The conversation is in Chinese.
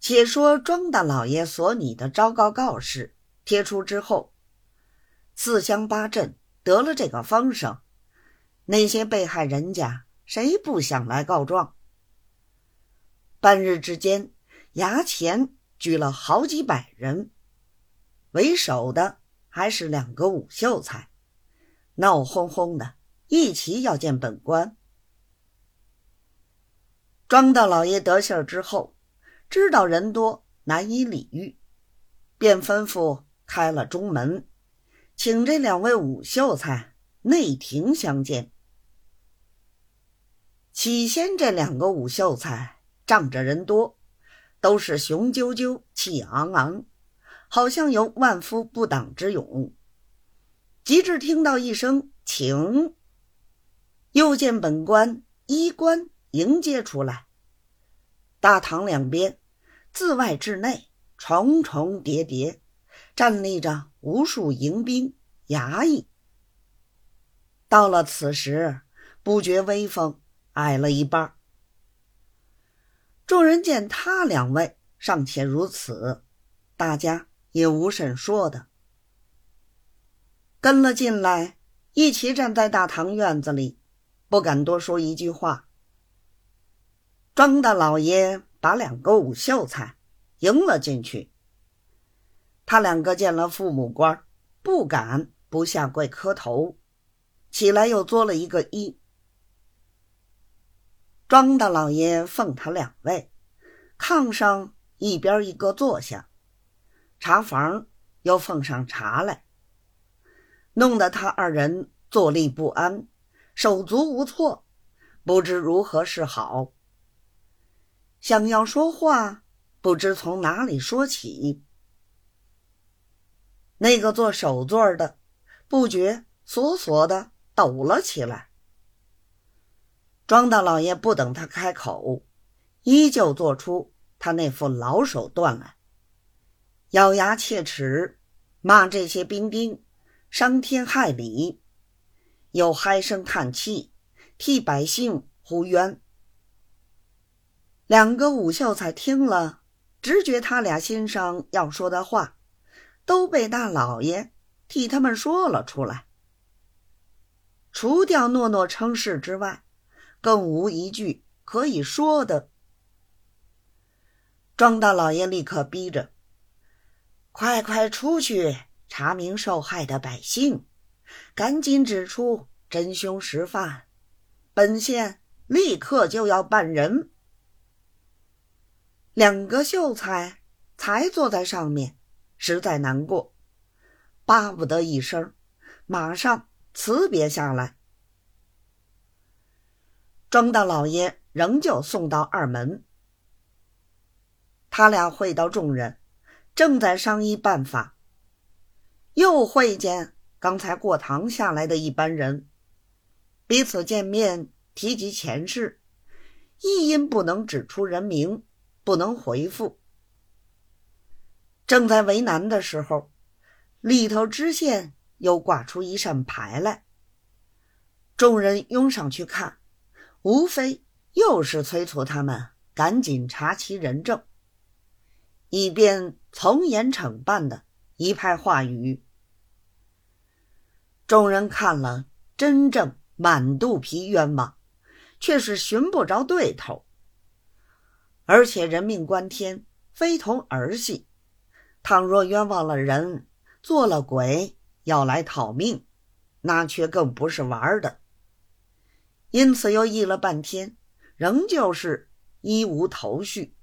且说庄大老爷所拟的昭告告示贴出之后，四乡八镇得了这个风声，那些被害人家谁不想来告状？半日之间，衙前聚了好几百人，为首的还是两个武秀才，闹哄哄的，一起要见本官。庄大老爷得信儿之后。知道人多难以理喻，便吩咐开了中门，请这两位武秀才内廷相见。起先这两个武秀才仗着人多，都是雄赳赳、气昂昂，好像有万夫不挡之勇。及至听到一声“请”，又见本官衣冠迎接出来，大堂两边。自外至内，重重叠叠，站立着无数迎宾衙役。到了此时，不觉威风矮了一半。众人见他两位尚且如此，大家也无甚说的，跟了进来，一起站在大堂院子里，不敢多说一句话。庄大老爷。把两个武秀才迎了进去。他两个见了父母官，不敢不下跪磕头，起来又作了一个揖。庄大老爷奉他两位，炕上一边一个坐下，茶房又奉上茶来，弄得他二人坐立不安，手足无措，不知如何是好。想要说话，不知从哪里说起。那个做首座的，不觉索索的抖了起来。庄大老爷不等他开口，依旧做出他那副老手段来，咬牙切齿，骂这些兵丁伤天害理，又唉声叹气，替百姓呼冤。两个武秀才听了，直觉他俩心上要说的话，都被大老爷替他们说了出来。除掉诺诺称是之外，更无一句可以说的。庄大老爷立刻逼着：“快快出去查明受害的百姓，赶紧指出真凶实犯，本县立刻就要办人。”两个秀才才坐在上面，实在难过，巴不得一声，马上辞别下来。庄大老爷仍旧送到二门，他俩会到众人，正在商议办法，又会见刚才过堂下来的一班人，彼此见面提及前世，一因不能指出人名。不能回复。正在为难的时候，里头知县又挂出一扇牌来。众人拥上去看，无非又是催促他们赶紧查其人证，以便从严惩办的一派话语。众人看了，真正满肚皮冤枉，却是寻不着对头。而且人命关天，非同儿戏。倘若冤枉了人，做了鬼要来讨命，那却更不是玩的。因此又议了半天，仍旧是一无头绪。